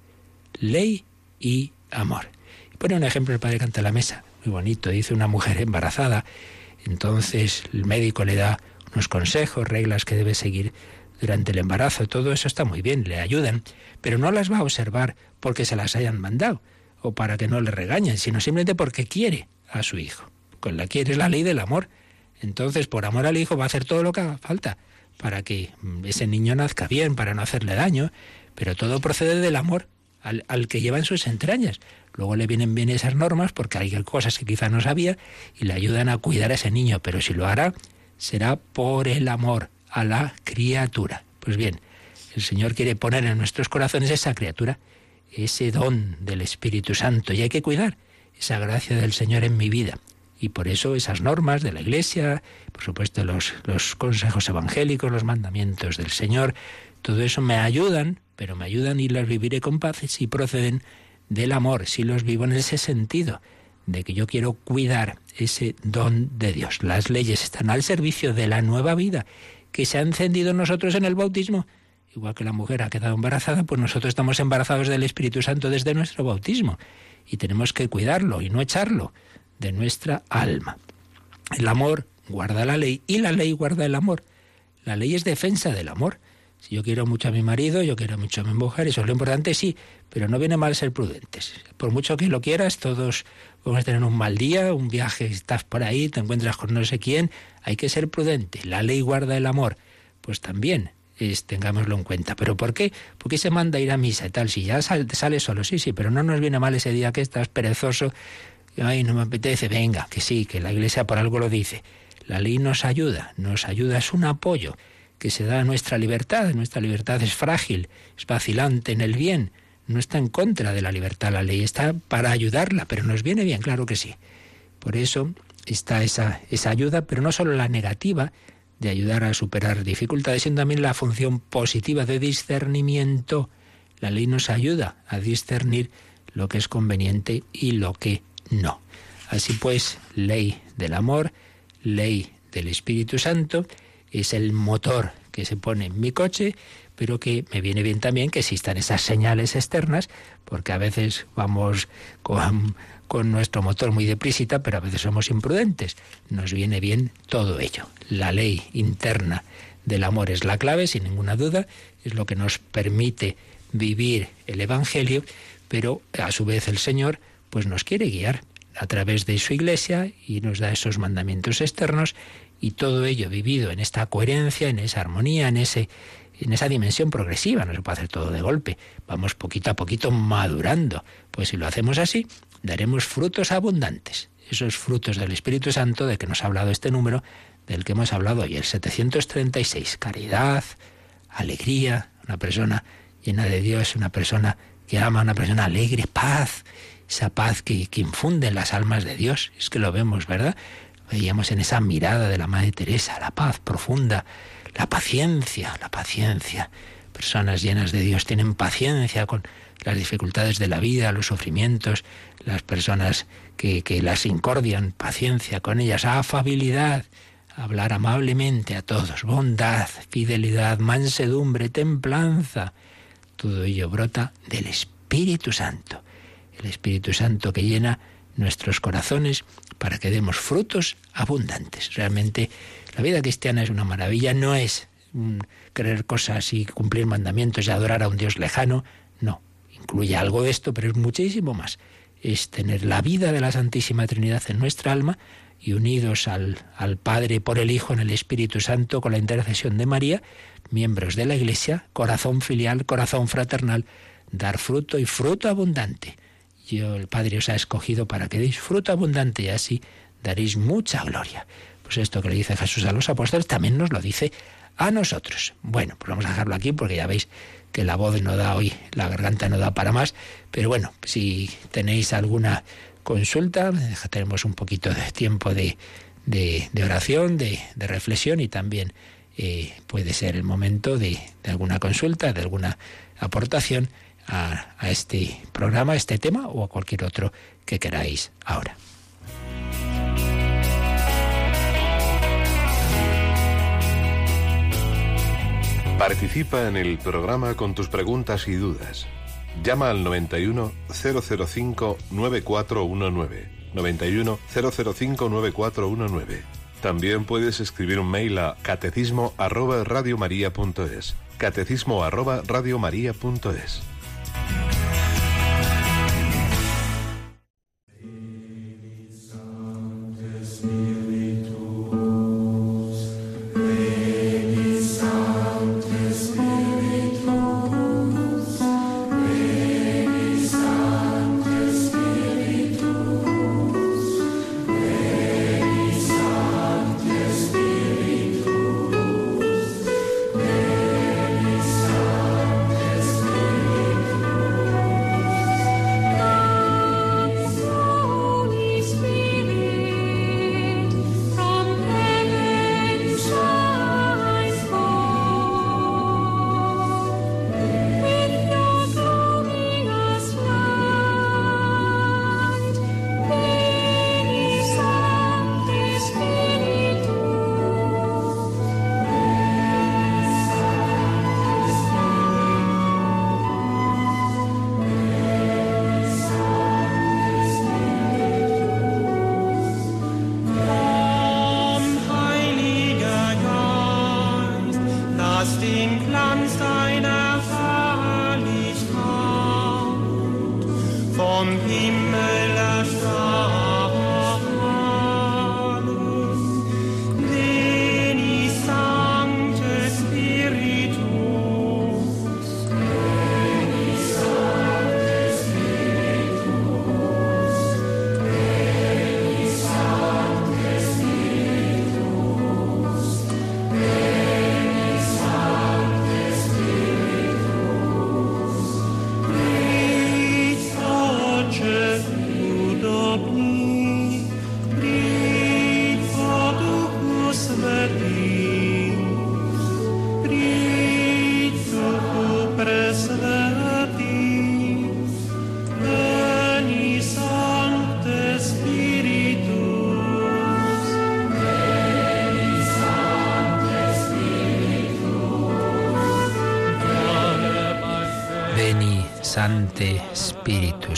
Ley y amor. Pone un ejemplo el padre canta la mesa, muy bonito, dice una mujer embarazada, entonces el médico le da unos consejos, reglas que debe seguir durante el embarazo, todo eso está muy bien, le ayudan, pero no las va a observar porque se las hayan mandado o para que no le regañen, sino simplemente porque quiere a su hijo. Con la quiere la ley del amor. Entonces, por amor al hijo va a hacer todo lo que haga falta para que ese niño nazca bien, para no hacerle daño, pero todo procede del amor al, al, que lleva en sus entrañas. Luego le vienen bien esas normas porque hay cosas que quizá no sabía y le ayudan a cuidar a ese niño, pero si lo hará, será por el amor a la criatura. Pues bien, el Señor quiere poner en nuestros corazones esa criatura, ese don del Espíritu Santo, y hay que cuidar esa gracia del Señor en mi vida. Y por eso esas normas de la Iglesia, por supuesto los, los consejos evangélicos, los mandamientos del Señor, todo eso me ayudan, pero me ayudan y los viviré con paz si proceden del amor, si los vivo en ese sentido, de que yo quiero cuidar ese don de Dios. Las leyes están al servicio de la nueva vida que se ha encendido en nosotros en el bautismo. Igual que la mujer ha quedado embarazada, pues nosotros estamos embarazados del Espíritu Santo desde nuestro bautismo y tenemos que cuidarlo y no echarlo de nuestra alma. El amor guarda la ley y la ley guarda el amor. La ley es defensa del amor. Si yo quiero mucho a mi marido, yo quiero mucho a mi mujer, eso es lo importante, sí, pero no viene mal ser prudentes. Por mucho que lo quieras, todos podemos tener un mal día, un viaje, estás por ahí, te encuentras con no sé quién, hay que ser prudente. La ley guarda el amor. Pues también es, tengámoslo en cuenta. ¿Pero por qué? Porque se manda a ir a misa y tal. Si ya sale, sale solo, sí, sí, pero no nos viene mal ese día que estás perezoso. Ay, no me apetece. Venga, que sí, que la iglesia por algo lo dice. La ley nos ayuda, nos ayuda, es un apoyo que se da a nuestra libertad. Nuestra libertad es frágil, es vacilante en el bien. No está en contra de la libertad la ley, está para ayudarla, pero nos viene bien, claro que sí. Por eso está esa, esa ayuda, pero no solo la negativa de ayudar a superar dificultades, sino también la función positiva de discernimiento. La ley nos ayuda a discernir lo que es conveniente y lo que no. Así pues, ley del amor, ley del Espíritu Santo, es el motor que se pone en mi coche, pero que me viene bien también que existan esas señales externas, porque a veces vamos con nuestro motor muy deprísita, pero a veces somos imprudentes. Nos viene bien todo ello. La ley interna del amor es la clave, sin ninguna duda, es lo que nos permite vivir el Evangelio, pero a su vez el Señor pues nos quiere guiar a través de su iglesia y nos da esos mandamientos externos y todo ello vivido en esta coherencia, en esa armonía, en ese en esa dimensión progresiva, no se puede hacer todo de golpe, vamos poquito a poquito madurando. Pues si lo hacemos así, daremos frutos abundantes. Esos frutos del Espíritu Santo de que nos ha hablado este número, del que hemos hablado hoy, el 736. Caridad, alegría, una persona llena de Dios, una persona que ama, una persona alegre, paz, esa paz que, que infunde en las almas de Dios. Es que lo vemos, ¿verdad? Veíamos en esa mirada de la Madre Teresa, la paz profunda, la paciencia, la paciencia. Personas llenas de Dios tienen paciencia con las dificultades de la vida, los sufrimientos, las personas que, que las incordian, paciencia con ellas, afabilidad, hablar amablemente a todos, bondad, fidelidad, mansedumbre, templanza. Todo ello brota del Espíritu Santo. El Espíritu Santo que llena nuestros corazones para que demos frutos abundantes. Realmente la vida cristiana es una maravilla, no es creer cosas y cumplir mandamientos y adorar a un Dios lejano, no, incluye algo de esto, pero es muchísimo más. Es tener la vida de la Santísima Trinidad en nuestra alma y unidos al, al Padre por el Hijo en el Espíritu Santo con la intercesión de María, miembros de la Iglesia, corazón filial, corazón fraternal, dar fruto y fruto abundante. Yo, el Padre os ha escogido para que deis fruto abundante y así daréis mucha gloria. Pues esto que le dice Jesús a los apóstoles también nos lo dice a nosotros. Bueno, pues vamos a dejarlo aquí porque ya veis que la voz no da hoy, la garganta no da para más, pero bueno, si tenéis alguna consulta, tenemos un poquito de tiempo de, de, oración, de, reflexión y también eh, puede ser el momento de, alguna consulta, de alguna aportación a, este programa, a este tema o a cualquier otro que queráis ahora.
Participa en el programa con tus preguntas y dudas. Llama al 91 005 9419. 91 005 9419. También puedes escribir un mail a catecismo arroba radiomaria.es. Catecismo arroba radiomaria.es.
Amen.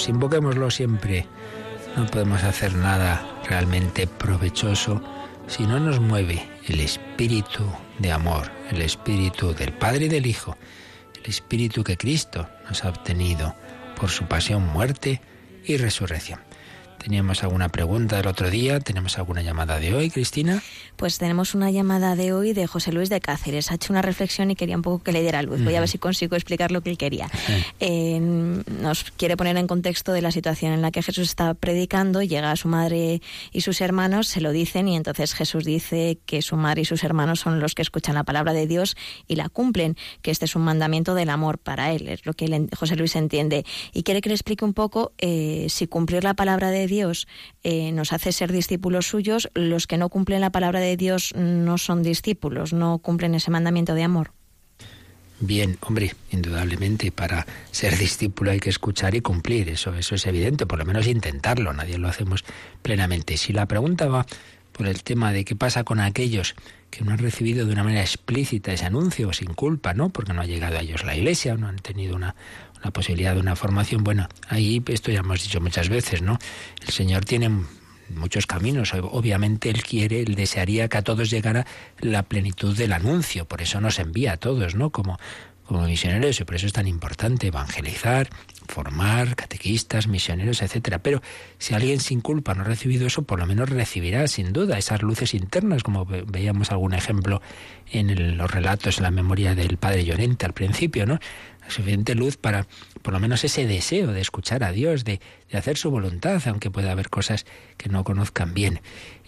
Spiritus. Invoquémoslo siempre. No podemos hacer nada realmente provechoso si no nos mueve el espíritu de amor, el espíritu del Padre y del Hijo, el espíritu que Cristo nos ha obtenido por su pasión, muerte y resurrección. Teníamos alguna pregunta del otro día, tenemos alguna llamada de hoy, Cristina.
Pues tenemos una llamada de hoy de José Luis de Cáceres. Ha hecho una reflexión y quería un poco que le diera luz. Voy a ver si consigo explicar lo que él quería. Eh, nos quiere poner en contexto de la situación en la que Jesús está predicando, llega a su madre y sus hermanos, se lo dicen y entonces Jesús dice que su madre y sus hermanos son los que escuchan la palabra de Dios y la cumplen, que este es un mandamiento del amor para él, es lo que José Luis entiende. Y quiere que le explique un poco eh, si cumplir la palabra de Dios eh, nos hace ser discípulos suyos, los que no cumplen la palabra de Dios no son discípulos, no cumplen ese mandamiento de amor.
Bien, hombre, indudablemente para ser discípulo hay que escuchar y cumplir, eso, eso es evidente, por lo menos intentarlo, nadie lo hacemos plenamente. Si la pregunta va por el tema de qué pasa con aquellos que no han recibido de una manera explícita ese anuncio sin culpa, ¿no? Porque no ha llegado a ellos la iglesia, no han tenido una, una posibilidad de una formación. Bueno, ahí esto ya hemos dicho muchas veces, ¿no? El Señor tiene muchos caminos. Obviamente Él quiere, Él desearía que a todos llegara la plenitud del anuncio. Por eso nos envía a todos, ¿no? Como, como misioneros. Y por eso es tan importante evangelizar, formar catequistas, misioneros, etcétera. Pero si alguien sin culpa no ha recibido eso, por lo menos recibirá sin duda esas luces internas, como veíamos algún ejemplo en los relatos, en la memoria del padre Llorente al principio, ¿no? Suficiente luz para por lo menos ese deseo de escuchar a Dios, de, de, hacer su voluntad, aunque pueda haber cosas que no conozcan bien.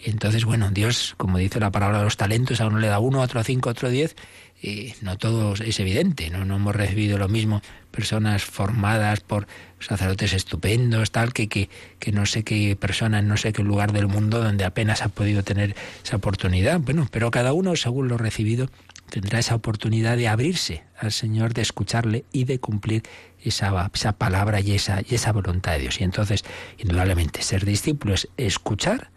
Entonces, bueno, Dios, como dice la palabra de los talentos, a uno le da uno, otro cinco, otro diez, y no todo es evidente, ¿no? no hemos recibido lo mismo personas formadas por sacerdotes estupendos, tal, que, que, que no sé qué persona en no sé qué lugar del mundo donde apenas ha podido tener esa oportunidad. Bueno, pero cada uno, según lo recibido, tendrá esa oportunidad de abrirse al Señor, de escucharle y de cumplir esa, esa palabra y esa, y esa voluntad de Dios. Y entonces, indudablemente, ser discípulo es escuchar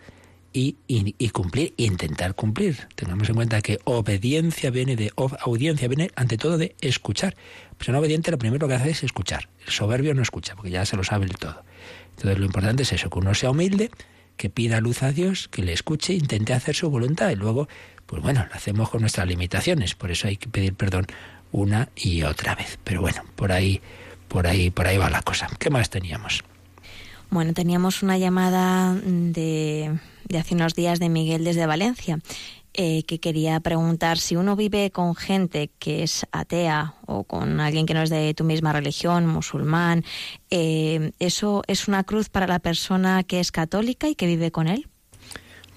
y, y, cumplir, intentar cumplir. Tengamos en cuenta que obediencia viene de audiencia, viene ante todo de escuchar. Persona obediente lo primero que hace es escuchar. El soberbio no escucha, porque ya se lo sabe el todo. Entonces lo importante es eso, que uno sea humilde, que pida luz a Dios, que le escuche, intente hacer su voluntad y luego, pues bueno, lo hacemos con nuestras limitaciones. Por eso hay que pedir perdón una y otra vez. Pero bueno, por ahí, por ahí, por ahí va la cosa. ¿Qué más teníamos?
Bueno, teníamos una llamada de de hace unos días de Miguel desde Valencia, eh, que quería preguntar si uno vive con gente que es atea o con alguien que no es de tu misma religión, musulmán, eh, ¿eso es una cruz para la persona que es católica y que vive con él?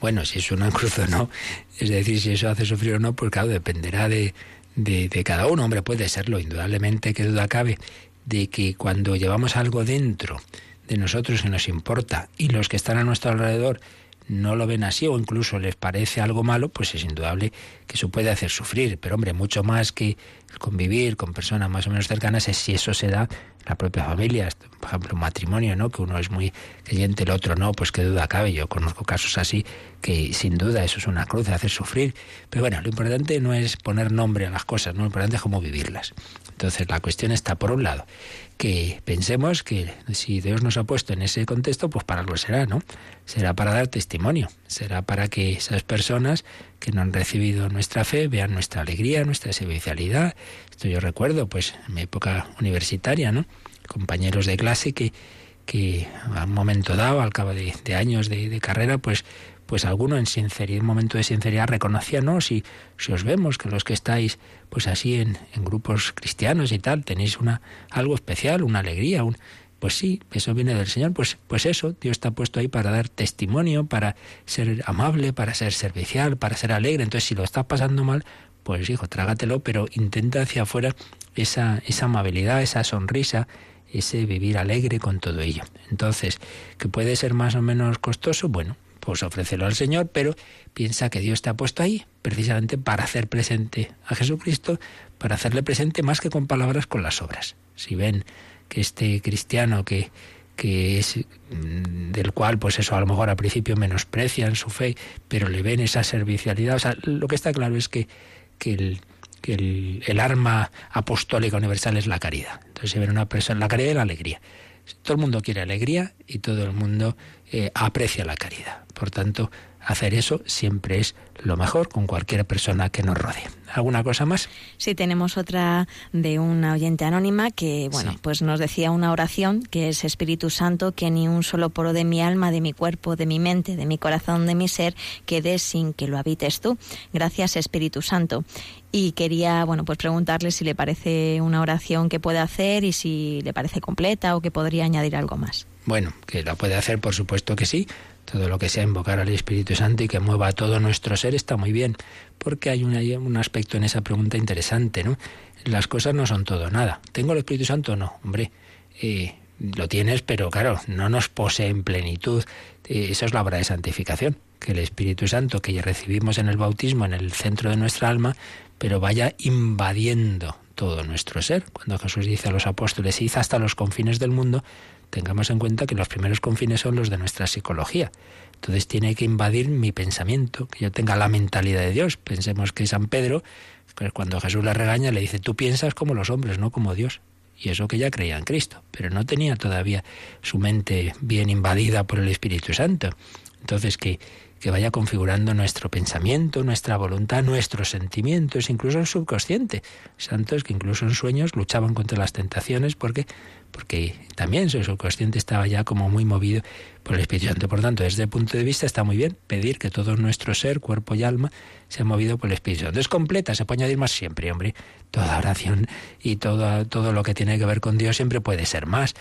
Bueno, si es una cruz o no, es decir, si eso hace sufrir o no, pues claro, dependerá de, de, de cada uno. Hombre, puede serlo, indudablemente, que duda cabe de que cuando llevamos algo dentro de nosotros que nos importa y los que están a nuestro alrededor no lo ven así o incluso les parece algo malo, pues es indudable que eso puede hacer sufrir. Pero hombre, mucho más que convivir con personas más o menos cercanas es si eso se da en la propia familia. Por ejemplo, un matrimonio, ¿no? Que uno es muy creyente, el otro no, pues qué duda cabe. Yo conozco casos así que sin duda eso es una cruz, hacer sufrir. Pero bueno, lo importante no es poner nombre a las cosas, ¿no? lo importante es cómo vivirlas. Entonces la cuestión está por un lado que pensemos que si Dios nos ha puesto en ese contexto, pues para algo será, ¿no? Será para dar testimonio, será para que esas personas que no han recibido nuestra fe vean nuestra alegría, nuestra servicialidad. Esto yo recuerdo, pues, en mi época universitaria, ¿no? Compañeros de clase que, que a un momento dado, al cabo de, años de, de carrera, pues pues alguno en sinceridad, en momento de sinceridad reconocía, no, si, si os vemos que los que estáis pues así en, en, grupos cristianos y tal, tenéis una algo especial, una alegría, un pues sí, eso viene del Señor, pues, pues eso, Dios está puesto ahí para dar testimonio, para ser amable, para ser servicial, para ser alegre. Entonces, si lo estás pasando mal, pues hijo, trágatelo, pero intenta hacia afuera esa, esa amabilidad, esa sonrisa, ese vivir alegre con todo ello. Entonces, que puede ser más o menos costoso, bueno, pues ofrécelo al Señor, pero piensa que Dios te ha puesto ahí precisamente para hacer presente a Jesucristo, para hacerle presente más que con palabras, con las obras. Si ven que este cristiano que, que es mm, del cual pues eso a lo mejor al principio menosprecian su fe, pero le ven esa servicialidad, o sea, lo que está claro es que, que el, el, arma apostólica universal es la caridad. Entonces, si ven una persona, la caridad y la alegría. Todo el mundo quiere alegría y todo el mundo eh, aprecia la caridad. Por tanto, hacer eso siempre es lo mejor con cualquier persona que nos rodee. ¿Alguna cosa más?
Sí, tenemos otra de una oyente anónima que, bueno, pues nos decía una oración que es Espíritu Santo, que ni un solo poro de mi alma, de mi cuerpo, de mi mente, de mi corazón, de mi ser, quede sin que lo habites tú. Gracias, Espíritu Santo. Y quería, bueno, pues preguntarle si le parece una oración que puede hacer y si le parece completa o que podría añadir algo más.
Bueno, que la puede hacer, por supuesto que sí. Todo lo que sea invocar al Espíritu Santo y que mueva todo nuestro ser está muy bien, porque hay un, aspecto en esa pregunta interesante, ¿no? Las cosas no son todo nada. ¿Tengo el Espíritu Santo? No, hombre. Eh, lo tienes, pero claro, no nos posee en plenitud. Eh, eso es la obra de santificación, que el Espíritu Santo que ya recibimos en el bautismo, en el centro de nuestra alma, pero vaya invadiendo todo nuestro ser. Cuando Jesús dice a los apóstoles, id hasta los confines del mundo, tengamos en cuenta que los primeros confines son los de nuestra psicología. Entonces tiene que invadir mi pensamiento, que yo tenga la mentalidad de Dios. Pensemos que San Pedro, cuando Jesús le regaña, le dice, tú piensas como los hombres, no como Dios. Y eso que ya creía en Cristo, pero no tenía todavía su mente bien invadida por el Espíritu Santo. Entonces que, que vaya configurando nuestro pensamiento, nuestra voluntad, nuestros sentimientos, incluso el subconsciente. Santos que incluso en sueños luchaban contra las tentaciones porque porque también su subconsciente estaba ya como muy movido por el Espíritu Santo. Por tanto, desde ese punto de vista está muy bien pedir que todo nuestro ser, cuerpo y alma, sea movido por el Espíritu Santo. Es completa, se puede añadir más siempre, hombre. Toda oración y todo, todo lo que tiene que ver con Dios siempre puede ser más.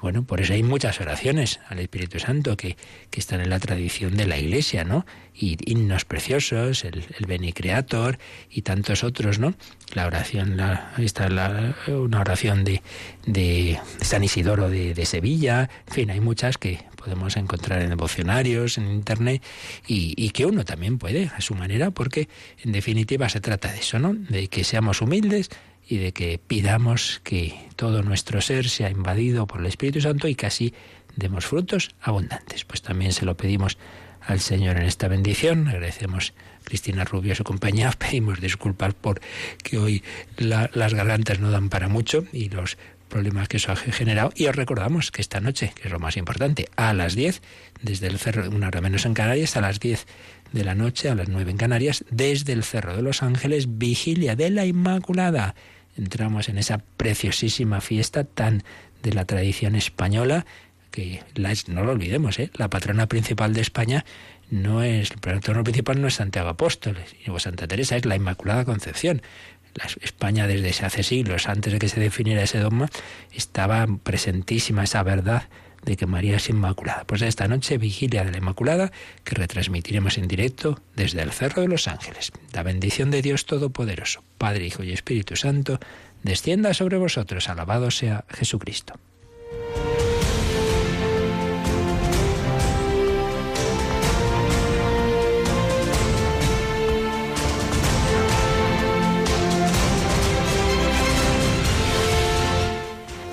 Bueno, por eso hay muchas oraciones al Espíritu Santo que, que están en la tradición de la Iglesia, ¿no? Y himnos preciosos, el, el Beni Creator y tantos otros, ¿no? La oración, la, está la, una oración de, de San Isidoro de, de, Sevilla, en fin, hay muchas que podemos encontrar en devocionarios, en Internet, y, y que uno también puede a su manera, porque en definitiva se trata de eso, ¿no? De que seamos humildes, y de que pidamos que todo nuestro ser sea invadido por el Espíritu Santo y que así demos frutos abundantes. Pues también se lo pedimos al Señor en esta bendición. Agradecemos a Cristina Rubio su compañía. Pedimos disculpas por que hoy la, las gargantas no dan para mucho y los problemas que eso ha generado. Y os recordamos que esta noche, que es lo más importante, a las 10, desde el cerro, una hora menos en Canarias, a las 10 de la noche, a las 9 en Canarias, desde el Cerro de los Ángeles, vigilia de la Inmaculada entramos en esa preciosísima fiesta tan de la tradición española, que la, no lo olvidemos, ¿eh? la patrona principal de España no es, el patrono principal no es Santiago Apóstol, o Santa Teresa, es la Inmaculada Concepción. La España desde hace siglos, antes de que se definiera ese dogma, estaba presentísima esa verdad de que María es Inmaculada. Pues esta noche, vigilia de la Inmaculada, que retransmitiremos en directo desde el Cerro de los Ángeles. La bendición de Dios Todopoderoso, Padre, Hijo y Espíritu Santo, descienda sobre vosotros. Alabado sea Jesucristo.